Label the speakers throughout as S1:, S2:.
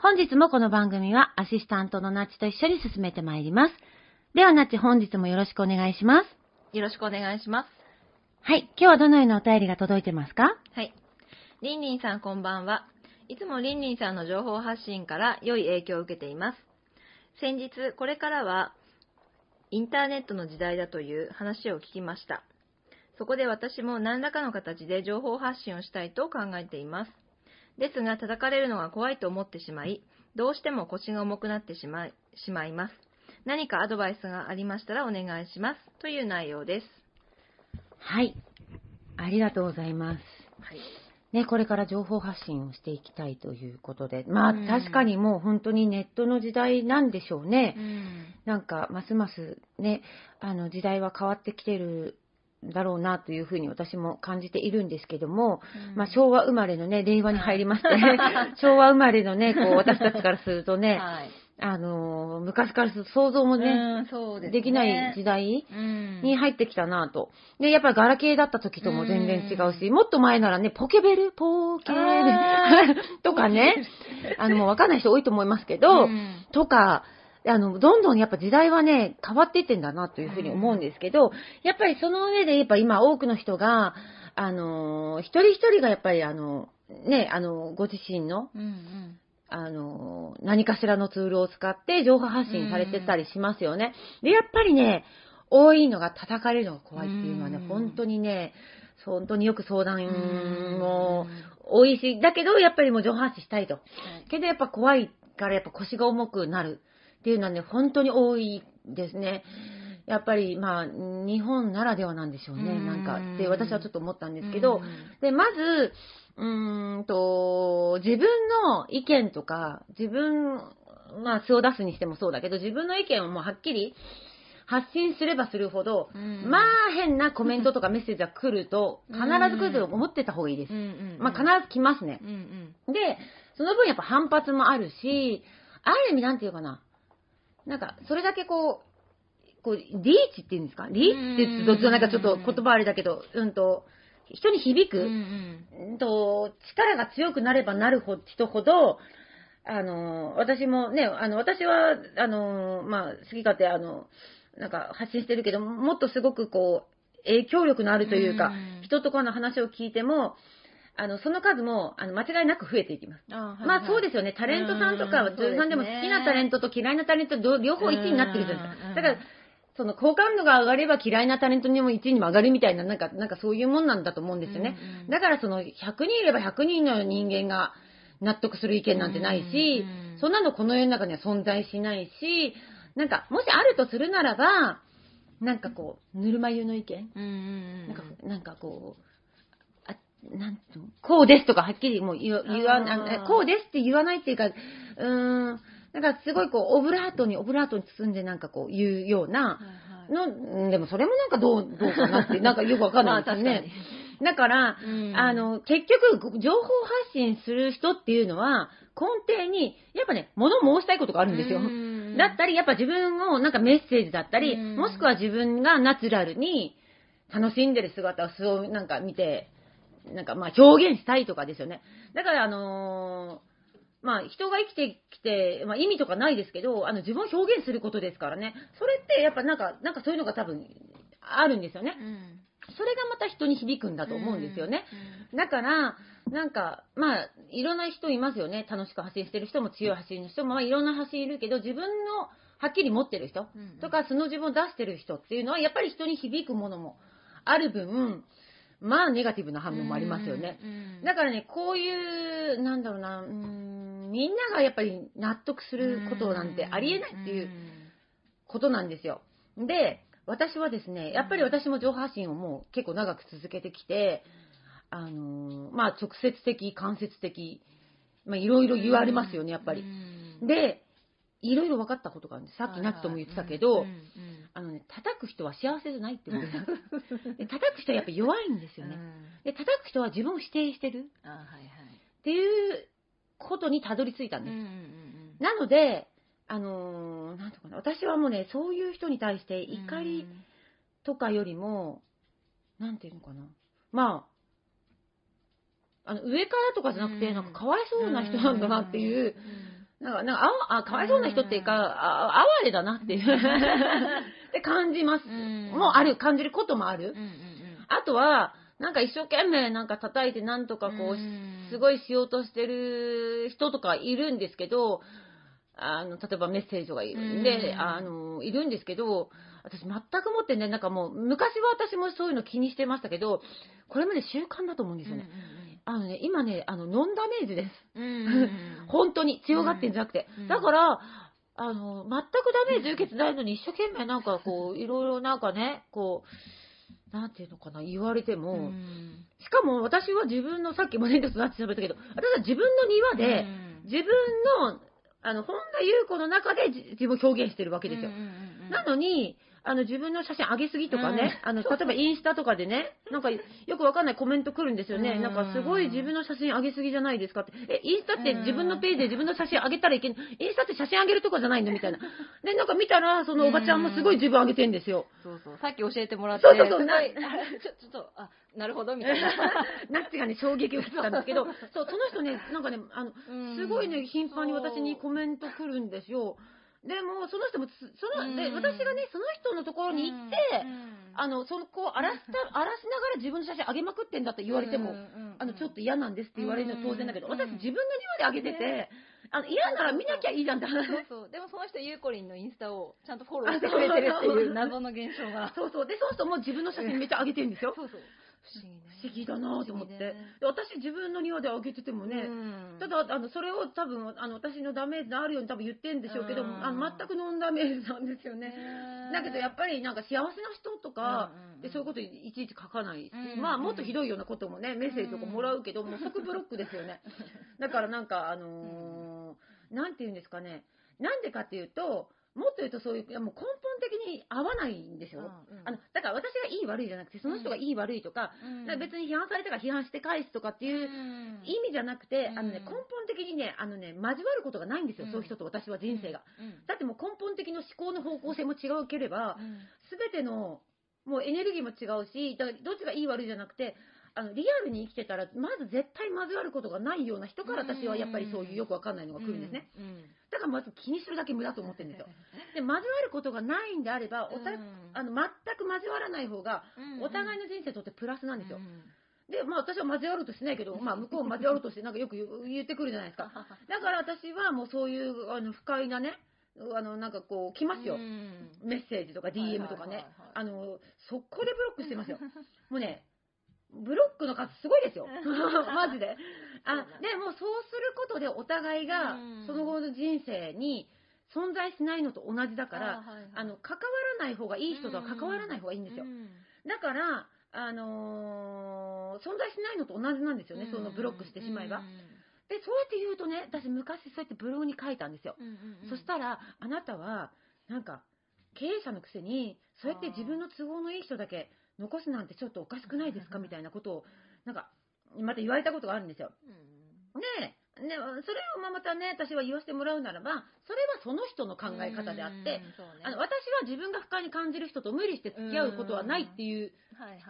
S1: 本日もこの番組はアシスタントのナッチと一緒に進めてまいります。ではナッチ本日もよろしくお願いします。
S2: よろしくお願いします。
S1: はい、今日はどのようなお便りが届いてますか？
S2: はい。りんりんさんこんばんは。いつもりんりんさんの情報発信から良い影響を受けています。先日、これからはインターネットの時代だという話を聞きました。そこで私も何らかの形で情報発信をしたいと考えています。ですが、叩かれるのが怖いと思ってしまい、どうしても腰が重くなってしまいしまいます。何かアドバイスがありましたらお願いします。という内容です。
S1: はい。ありがとうございます。
S2: はい。
S1: ね、これから情報発信をしていきたいということで。まあ、
S2: うん
S1: 確かにもう本当にネットの時代なんでしょうね。
S2: うん。
S1: なんか、ますますね、あの、時代は変わってきてるだろうなというふうに私も感じているんですけども、まあ、昭和生まれのね、令和に入りまして、昭和生まれのね、こう、私たちからするとね、
S2: はい。
S1: あの、昔からすると想像もね、
S2: ね。
S1: できない時代
S2: うん。
S1: に入ってきたなと。で、やっぱりガラケーだった時とも全然違うし、もっと前ならね、ポケベル？ポケベ
S2: あ
S1: ル とかね、あの、もうわかんない人多いと思いますけど、
S2: うん。
S1: とか、あの、どんどんやっぱ時代はね、変わっていってんだなというふうに思うんですけど、やっぱりその上で、やっぱ今多くの人が、あの、一人一人がやっぱりあの、ね、あの、ご自身の、
S2: うんうん。
S1: あの、何かしらのツールを使って情報発信されてたりしますよね。で、やっぱりね、多いのが叩かれるのが怖いっていうのはね、
S2: うん。
S1: 本当にね、本当によく相談も多いし、だけどやっぱりもう情報発信したいと。けどやっぱ怖いからやっぱ腰が重くなるっていうのはね、本当に多いですね。やっぱりまあ、日本ならではなんでしょうね、
S2: うん。
S1: なんか。って私はちょっと思ったんですけど、で、まず、うーんと、自分の意見とか、自分、まあ素を出すにしてもそうだけど、自分の意見をもうはっきり発信すればするほど、
S2: うん。
S1: まあ変なコメントとかメッセージが来ると、必ず来ると思ってた方がいいです。まあ必ず来ますね。で、その分やっぱ反発もあるし、ある意味なんていうかな、なんか、それだけこう、こう、リーチっていうんですか？リーチって言うと、なんかちょっと言葉あれだけど、うんと、人に響く、
S2: うん
S1: と、力が強くなればなるほ人ほど、あの、私もね、あの、私は、あの、まあ、好き勝手、あの、なんか発信してるけど、もっとすごくこう、影響力のあるというか、
S2: うん。
S1: 人とかの話を聞いても、あの、その数も、あの、間違いなく増えていきます。
S2: あはい
S1: まあそうですよね。タレントさんとか、
S2: うん
S1: 女優さんでも好きなタレントと嫌いなタレントど両方1位になってるじゃないです
S2: うん
S1: か。だから、その好感度が上がれば嫌いなタレントにも1位にも上がるみたいな、なんか、なんかそういうもんなんだと思うんですよね。
S2: うんうん
S1: だからその100人いれば100人の人間が納得する意見なんてないし、
S2: うんうん
S1: そんなのこの世の中には存在しないし、なんか、もしあるとするならば、なんかこう、ぬるま湯の意見
S2: うんうん
S1: なんか、なんかこう、あ、なんと、こうですとかはっきりもう言わ、言わ
S2: あー
S1: あこうですって言わないっていうか、うーん、なんかすごいこう、オブラートに、オブラートに包んでなんかこう言うような、の、うんでもそれもなんかどう、どうかなって、なんかよくわかんないですよね。だから、
S2: うん。
S1: あの、結局、情報発信する人っていうのは、根底に、やっぱね、物申したいことがあるんですよ。だったり、やっぱ自分をなんかメッセージだったり、
S2: うん。
S1: もしくは自分がナチュラルに楽しんでる姿をそうなんか見て、なんかまあ表現したいとかですよね。だからあのーまあ人が生きてきて、まあ意味とかないですけど、あの自分を表現することですからね。それってやっぱなんか、なんかそういうのが多分あるんですよね。
S2: うん
S1: それがまた人に響くんだと思うんですよね。だから、なんか、まあ、いろんな人いますよね。楽しく発信してる人も強い発信の人も、まあ、いろんな発信いるけど、自分のはっきり持ってる人
S2: うん
S1: とか、素の自分を出してる人っていうのは、やっぱり人に響くものもある分、まあ、ネガティブな反応もありますよね。
S2: うん
S1: だからね、こういう、なんだろうな、うーん、みんながやっぱり納得することなんてありえないっていうことなんですよ。で、私はですね、やっぱり私も情報発信をもう結構長く続けてきて、あのーまあ直接的、間接的、まあいろいろ言われますよね、やっぱり。で、いろいろ分かったことがあるんです。さっきナットも言ってたけど、あのね、叩く人は幸せじゃないってこと です。で叩く人はやっぱ弱いんですよね。で、叩く人は自分を否定してる。
S2: あはいはい。
S1: っていうことにたどり着いたんです。なので、あのーなんとかな、私はもうね、そういう人に対して怒りとかよりも、なんていうのかな、まあ、あの上からとかじゃなくて、
S2: うん。
S1: なんかかわいそうな人なんだなっていう、なんか、なんかああ、かわいそうな人っていうか、あ哀れだなっていう、って感じます。もうある、感じることもある。あとは、なんか一生懸命なんか叩いてなんとかこう、すごいしようとしてる人とかいるんですけど、あの、例えばメッセージとかいるんで、
S2: うん。
S1: あの、いるんですけど、私全くもってね、なんかもう、昔は私もそういうの気にしてましたけど、これまで習慣だと思うんですよね。あのね、今ね、あの、ノンダメージです。本当に強がってんじゃなくて。
S2: うん
S1: だから、あの、全くダメージ受けてないのに一生懸命なんかこう、いろいろなんかね、こう、なんていうのかな、言われても、しかも私は自分の、さっきもね、ちょっとなって喋ったけど、私は自分の庭で、自分の、あの、本田優子の中でじ自分を表現してるわけですよ。なのに、あの、自分の写真上げすぎとかね、あの、例えばインスタとかでね、なんかよくわかんないコメント来るんですよね。
S2: うん
S1: なんかすごい自分の写真上げすぎじゃないですかって。え、インスタって自分のページで自分の写真上げたらいけん、インスタって写真上げるとこじゃないの？みたいな。で、なんか見たら、そのおばちゃんもすごい自分上げてんですよ。
S2: そうそう。さっき教えてもらって。
S1: そうそうそう
S2: すごいあちょ、ちょっと、あ、なるほど、みたいな。
S1: ナッチがね、衝撃を受けたんですけど、そう、その人ね、なんかね、あの、
S2: うん
S1: すごいね、頻繁に私にコメント来るんですよ。でも、その人もつ、その、で、
S2: うん
S1: 私がね、その人のところに行って、あの、その子を荒らした、荒らしながら自分の写真上げまくってんだって言われても、あの、ちょっと嫌なんですって言われるのは当然だけど、
S2: うん
S1: 私自分の庭で上げてて、あの、嫌なら見なきゃいいじゃんって話。
S2: そうそう。でもその人、ゆうこりんのインスタをちゃんとフォローしてくれてるっていう謎の現象が。
S1: そうそう。で、そうするともう自分の写真めっちゃ上げてるんですよ。
S2: そうそう。不思議ね。
S1: 不思議だなと思って。
S2: ね。
S1: で私自分の庭で上げててもね、
S2: うん。
S1: ただ、あの、それを多分、あの、私のダメージのあるように多分言ってんでしょうけど、
S2: うん。
S1: あの全くノンダメージなんですよね。だけど、やっぱりなんか幸せな人とか、でそういうこといちいち書かないし、
S2: うん
S1: まあ、もっとひどいようなこともね、メッセージとかもらうけど、もう即ブロックですよね。だからなんか、あのーなんて言うんですかね、なんでかっていうと、もっと言うとそういう、いやもう根本的に合わないんですよ。
S2: うんうん。
S1: あのだから私がいい悪いじゃなくて、その人がいい悪いとか、
S2: うん。
S1: だから別に批判されたから批判して返すとかっていう
S2: うん。
S1: 意味じゃなくて、あのね、
S2: うん
S1: 根本的にね、あのね、交わることがないんですよ、
S2: うん。
S1: そういう人と私は人生が。
S2: うん。
S1: だってもう根本的な思考の方向性も違うければ、すべての、もうエネルギーも違うし、だからどっちがいい悪いじゃなくて、あのリアルに生きてたら、まず絶対交わることがないような人から私はやっぱりそういうよくわかんないのが来るんですね。
S2: うんうん
S1: だからまず気にするだけ無駄と思ってるんですよ。で、交わることがないんであれば、おた
S2: うん
S1: あの全く交わらない方が、
S2: うん
S1: お互いの人生にとってプラスなんですよ
S2: う。ん
S1: で、まあ私は交わろうとしてないけど、まあ向こうも交わろうとしてなんかよく言ってくるじゃないですか。だから私はもうそういうあの不快なね、あのなんかこう来ますよ。
S2: うん
S1: メッセージとか DM とかねあの、速攻でブロックしてますよ。もうね、ブロックの数すごいですよ。マジで。あ、でもそうすることでお互いが
S2: うん
S1: その後の人生に存在しないのと同じだから、
S2: あはいはい
S1: あの、関わらない方がいい人とは関わらない方がいいんですよ。
S2: うん
S1: だから、あのー存在しないのと同じなんですよね、そのブロックしてしまえば。で、そうやって言うとね、私昔そうやってブログに書いたんですよ。そしたら、あなたは、なんか、経営者のくせに、そうやって自分の都合のいい人だけ残すなんてちょっとおかしくないですか？みたいなことを、なんか、また言われたことがあるんですよ。
S2: うん。
S1: で、ね、それをまあまたね、私は言わせてもらうならば、それはその人の考え方であって、
S2: ね。
S1: あの私は自分が不快に感じる人と無理して付き合うことはないっていう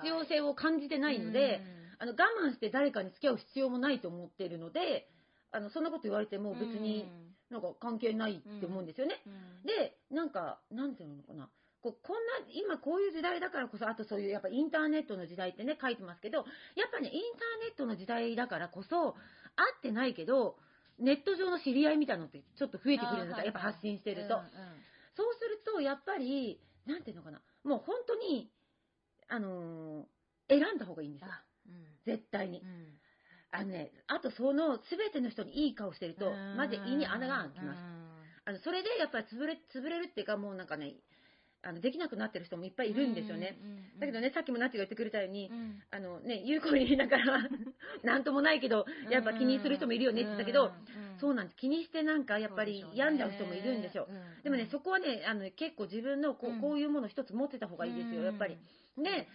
S1: 必要性を感じてないので、あの我慢して誰かに付き合う必要もないと思っているので、あのそんなこと言われても別になんか関係ないって思うんですよね。で、なんか、なんていうのかな。こうこんな、今こういう時代だからこそ、あとそういうやっぱインターネットの時代ってね、書いてますけど、やっぱね、インターネットの時代だからこそ、会ってないけど、ネット上の知り合いみたいなのってちょっと増えてくるんですよ、
S2: あー
S1: やっぱ発信してると。
S2: うんうん
S1: そうすると、やっぱり、なんていうのかな、もう本当に、あのー選んだ方がいいんですよ。
S2: あうん
S1: 絶対に
S2: う。ん
S1: あのね、あとその全ての人にいい顔してると、まず胃に穴が開きます。あのそれでやっぱり潰れ潰れるっていうか、もうなんかね、あのできなくなってる人もいっぱいいるんですよね。。だけどね、さっきもナッチが言ってくれたように、
S2: うん、
S1: あのね、有効に言いながら、なんともないけど、やっぱ気にする人もいるよねって言ったけど、そうなんです。気にしてなんかやっぱり病んじゃう人もいるんですよ。でもね、そこはね、あのね結構自分のこ
S2: うん
S1: うこういうもの一つ持ってた方がいいですよ、やっぱり。で、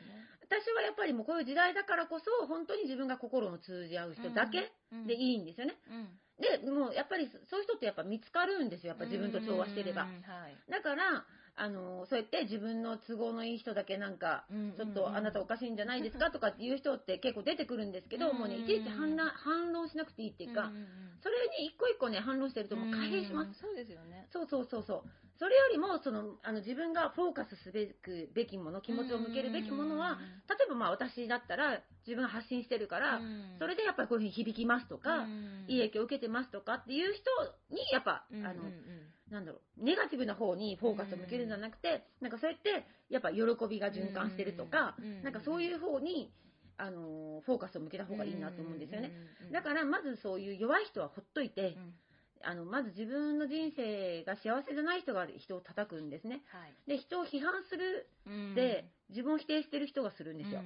S1: 私はやっぱりもうこういう時代だからこそ、本当に自分が心の通じ合う人だけでいいんですよね。で、もうやっぱりそういう人ってやっぱ見つかるんですよ、やっぱ自分と調和してれば。だから、あの、そうやって自分の都合のいい人だけなんか、ちょっとあなたおかしいんじゃないですか？とかっていう人って結構出てくるんですけど、
S2: うん
S1: もうね、いちいち反論反論しなくていいっていうか、それに一個一個ね、反論してるともう可変します。
S2: そうですよね。
S1: そうそうそうそう。それよりも、その、あの、自分がフォーカスすべくべきもの、気持ちを向けるべきものは、例えばまあ私だったら、自分が発信してるから、それでやっぱりこういうふうに響きますとか、いい影響を受けてますとかっていう人に、やっぱ、あの、なんだろう、ネガティブな方にフォーカスを向けるんじゃなくて、なんかそうやって、やっぱ喜びが循環してるとか、なんかそういう方に、あの、フォーカスを向けた方がいいなと思うんですよね。だから、まずそういう弱い人はほっといて、あの、まず自分の人生が幸せじゃない人が人を叩くんですね。で、人を批判するで、自分を否定してる人がするんですよ。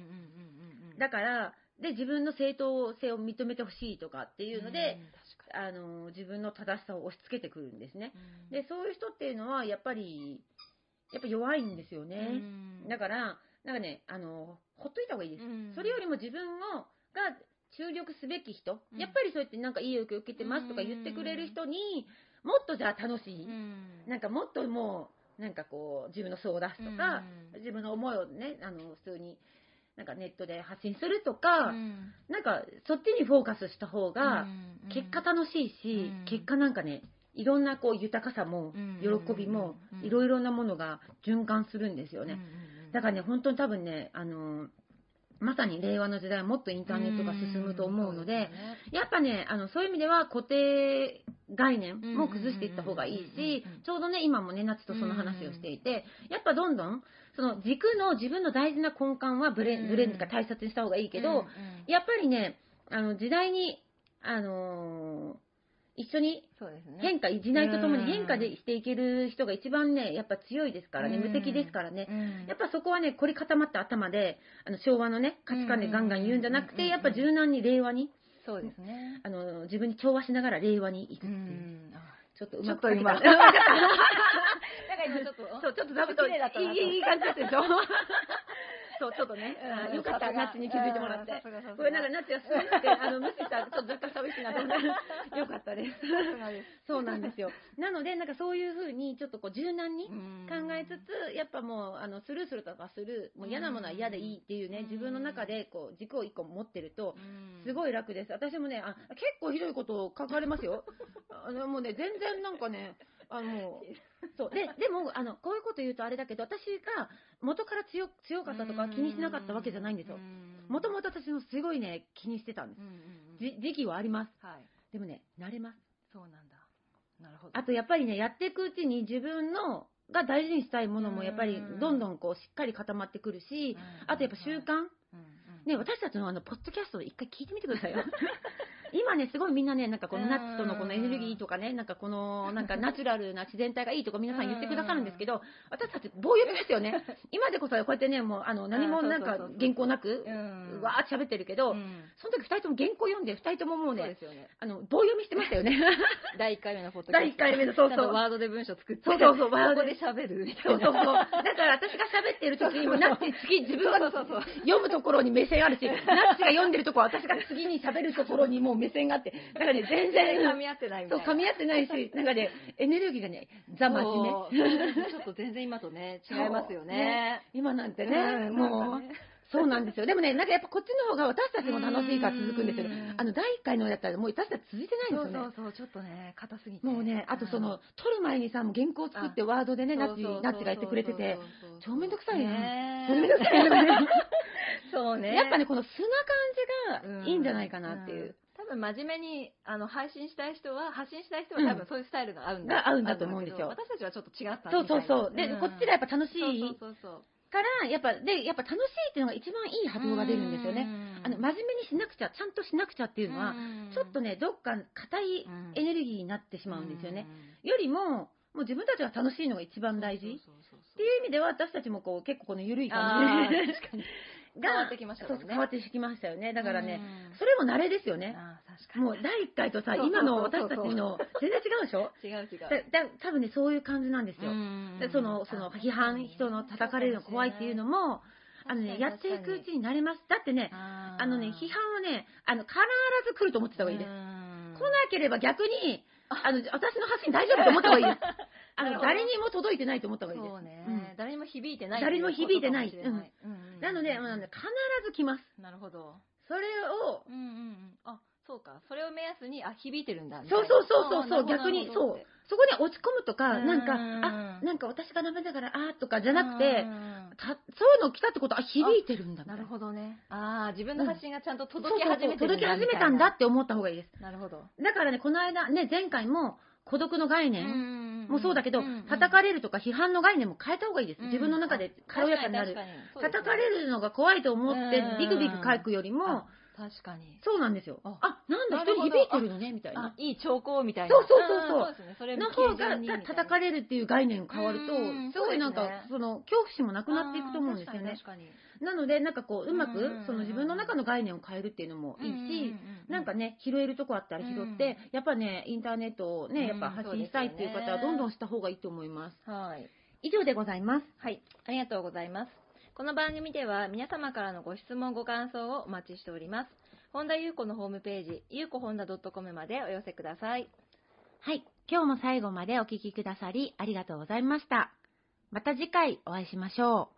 S1: だから、で、自分の正当性を認めてほしいとかっていうので、あの、自分の正しさを押し付けてくるんですね。で、そういう人っていうのは、やっぱり、やっぱ弱いんですよね。だから、なんかね、あの、ほっといた方がいいです。それよりも自分のが注力すべき人、
S2: うん。
S1: やっぱりそうやってなんかいい影響を受けてますとか言ってくれる人に、もっとじゃあ楽しい、なんかもっともう、なんかこう、自分の素を出すとか、自分の思いをね、あの、普通に、なんかネットで発信するとか、なんかそっちにフォーカスした方が、結果楽しいし、
S2: うん。
S1: 結果なんかね、いろんなこう豊かさも
S2: うん、
S1: 喜びも
S2: うん、
S1: いろいろなものが循環するんですよね。だからね、本当に多分ね、あの、まさに令和の時代はもっとインターネットが進むと思うので、やっぱね、あの、そういう意味では固定概念も崩していった方がいいしちょうどね、今もね、夏とその話をしていて、やっぱどんどん、その軸の自分の大事な根幹はブレ、
S2: うん。
S1: ブレンか大切にした方がいいけど、やっぱりね、あの、時代に、あのー一緒に。変化、時代とともに変化でしていける人が一番ね、やっぱ強いですからね、
S2: うん
S1: 無敵ですからね。
S2: うん
S1: やっぱそこはね、凝り固まった頭で、あの昭和のね、価値観でガンガン言うんじゃなくて、
S2: うん
S1: やっぱ柔軟に令和に、
S2: そうですね。
S1: あの、自分に調和しながら令和に行くって
S2: う
S1: いう。ちょっとうまく。書けた
S2: なんか今ちょっと、
S1: そう、ちょっと座布団
S2: 綺麗だったなと
S1: いい、いい感じですでしょそう、ちょっとね、
S2: う
S1: よかった、ナッチに気づいてもらって。これなんかナッチがスーって、あの、無視したらちょっと若干寂しいなと思って。よかったです。そうなんですよ。なので、なんかそういうふうに、ちょっとこう柔軟に考えつつ、やっぱもう、あの、スルーするとかする、もう嫌なものは嫌でいいっていうね、
S2: うん
S1: 自分の中で、こう、軸を一個持ってると、す
S2: い。
S1: ごい楽です。私もね、あ、結構ひどいことを書かれますよ。あの、もうね、全然なんかね、あの、そう。で、でも、あの、こういうこと言うとあれだけど、私が元から強強かったとか気にしなかったわけじゃないんですよ。もともと私もすごいね、気にしてたんです。じ時期はあります。
S2: はい。
S1: でもね、慣れます。
S2: そうなんだ。なるほど。
S1: あとやっぱりね、やっていくうちに自分の、が大事にしたいものもやっぱり
S2: うん
S1: どんどんこうしっかり固まってくるし、あとやっぱ習慣、
S2: うん、
S1: ね、私たちのあの、ポッドキャストを一回聞いてみてくださいよ。今ね、すごいみんなね、なんかこのナッツとのこのエネルギーとかね、なんかこの、なんかナチュラルな自然体がいいとか皆さん言ってくださるんですけど、私たち棒読みですよね。今でこそこうやってね、もうあの、何もなんか
S2: そうそうそうそう
S1: 原稿なく、
S2: うん
S1: わーって喋ってるけど、
S2: うん
S1: その時二人とも原稿読んで、二人とももうね。あの、棒読みしてましたよね。
S2: 第1回目のポッドキャスト。
S1: 第一回目のそうそう
S2: ワードで文章作って。
S1: そうそうそうワードで
S2: 喋るみた
S1: そ
S2: いうな。
S1: そうそう。だから私が喋ってる時にも、ナッチ次自分が
S2: そうそうそう
S1: 読むところに目線あるし、ナッチが読んでるところ私が次に喋るところにもう目線があって、なんかね、全然、
S2: 噛み合ってないみた
S1: そ、
S2: いうな。
S1: 噛み合ってないし、なんかね、エネルギーがね、ザ真面目。
S2: そうちょっと全然今とね、違いますよね。
S1: 今なんてね、
S2: うん
S1: もう、そうなんですよ。でもね、なんかやっぱこっちの方が私たちも楽しいから続くんですよ
S2: うん。
S1: あの、第1回のやったらもう私たち続いてないん
S2: そう
S1: ですよね。
S2: そうそう、ちょっとね、硬すぎて。
S1: もうね、あとその、撮る前にさ、もう原稿作ってワードでね、ナッチ、ナッチが言ってくれてて、超めんどくさいね
S2: ね
S1: 超めんどくさいよね。
S2: そうね。
S1: やっぱね、この素な感じがいいんじゃないかなっていう。
S2: ん多分真面目にあの配信したい人は、発信したい人は多分そういうスタイルが合うんだ,、
S1: が合うんだと思うんですよ。
S2: 私たちはちょっと違った
S1: そうそうそう。で、こっちがやっぱ楽し
S2: そう
S1: い
S2: そうそう。
S1: から、やっぱ、で、やっぱ楽しいっていうのが一番いい波動が出るんですよね。あの、真面目にしなくちゃ、ちゃんとしなくちゃっていうのは、ちょっとね、どっか硬いエネルギーになってしまうんですよね。よりも、もう自分たちが楽しいのが一番大事。っていう意味では、私たちもこう、結構この緩い感じで、
S2: 確かに。
S1: が
S2: 変わってきましたね。
S1: 変わってきましたよね。だからね、
S2: うん。
S1: それも慣れですよね。もう第1回とさ、今の私たちの全然違うでしょ？
S2: 違う違う。
S1: 多分ね、そういう感じなんですよ。その、その、批判、人の叩かれるの怖いっていうのも、あのね、やっていくうちに慣れます。だってね、
S2: あ
S1: あのね、批判はね、あの、必ず来ると思ってた方がいいです。
S2: す
S1: 来なければ逆に、あ。の、私の発信大丈夫と思った方がいいです。あの、誰にも届いてないと思った方がいいです。
S2: そうね、
S1: うん。
S2: 誰にも響いてない
S1: 誰にも響いてない。
S2: うんうん
S1: なので、あのね必ず来ます。
S2: なるほど。
S1: それを、
S2: うんうんうん。あそうか。それを目安にあ響いてるんだみたいな。
S1: そうそうそうそうそう、逆に、そう。そこに落ち込むとか、
S2: うん
S1: なんか、あ、なんか私がダメだから、あーとかじゃなくて
S2: う、ん
S1: たそういうの来たってことは、あ響いてるんだみた
S2: な。いる
S1: な。
S2: ほどね。ああ自分の発信がちゃんと届き始めてる
S1: 届き始めたんだ
S2: っ
S1: って思った方がいいです。
S2: なるほど。
S1: だからね、この間、ね、前回も、孤独の概念もそうだけど、叩
S2: か
S1: かれるとか批判の概念も変えた方がいいです。自分の中で軽やかになる。叩かれるのが怖いと思って
S2: うん、
S1: ビクビク書くよりも、
S2: 確かに。
S1: そうなんですよ。
S2: あ
S1: あ、なんだ、
S2: なるほど。
S1: 人に響いてるのね、みたいな。
S2: あいい兆候みたいな。
S1: そうそうそうそう。ん
S2: ですね。それ
S1: の
S2: も
S1: 方が叩かれるっていう概念変わると
S2: うん、
S1: すごいなんかその、恐怖心もなくなっていくと思うんですよね。
S2: 確かに。
S1: なので、なんかこう、うま
S2: うん
S1: く、その自分の中の概念を変えるっていうのもいいし、なんか
S2: ね
S1: ね、拾えるとこあったら拾って、やっぱね、インターネットをね、やっぱ発信したいっていう方は、どんどんした方がいいと思います。
S2: はい。
S1: 以上でございます。
S2: はい、ありがとうございます。この番組では皆様からのご質問、ご感想をお待ちしております。本田裕子のホームページ、ゆうこほんだ .com までお寄せください。
S1: はい。今日も最後までお聞きくださり、ありがとうございました。また次回お会いしましょう。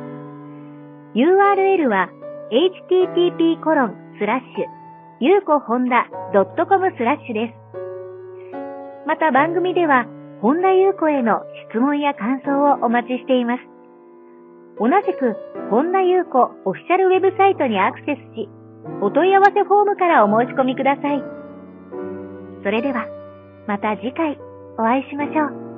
S3: URL は http コロンスラッシュゆうこほんだ .com スラッシュです。また番組では本田ゆう子への質問や感想をお待ちしています。同じく本田ゆう子オフィシャルウェブサイトにアクセスし、お問い合わせフォームからお申し込みください。それでは、また次回お会いしましょう。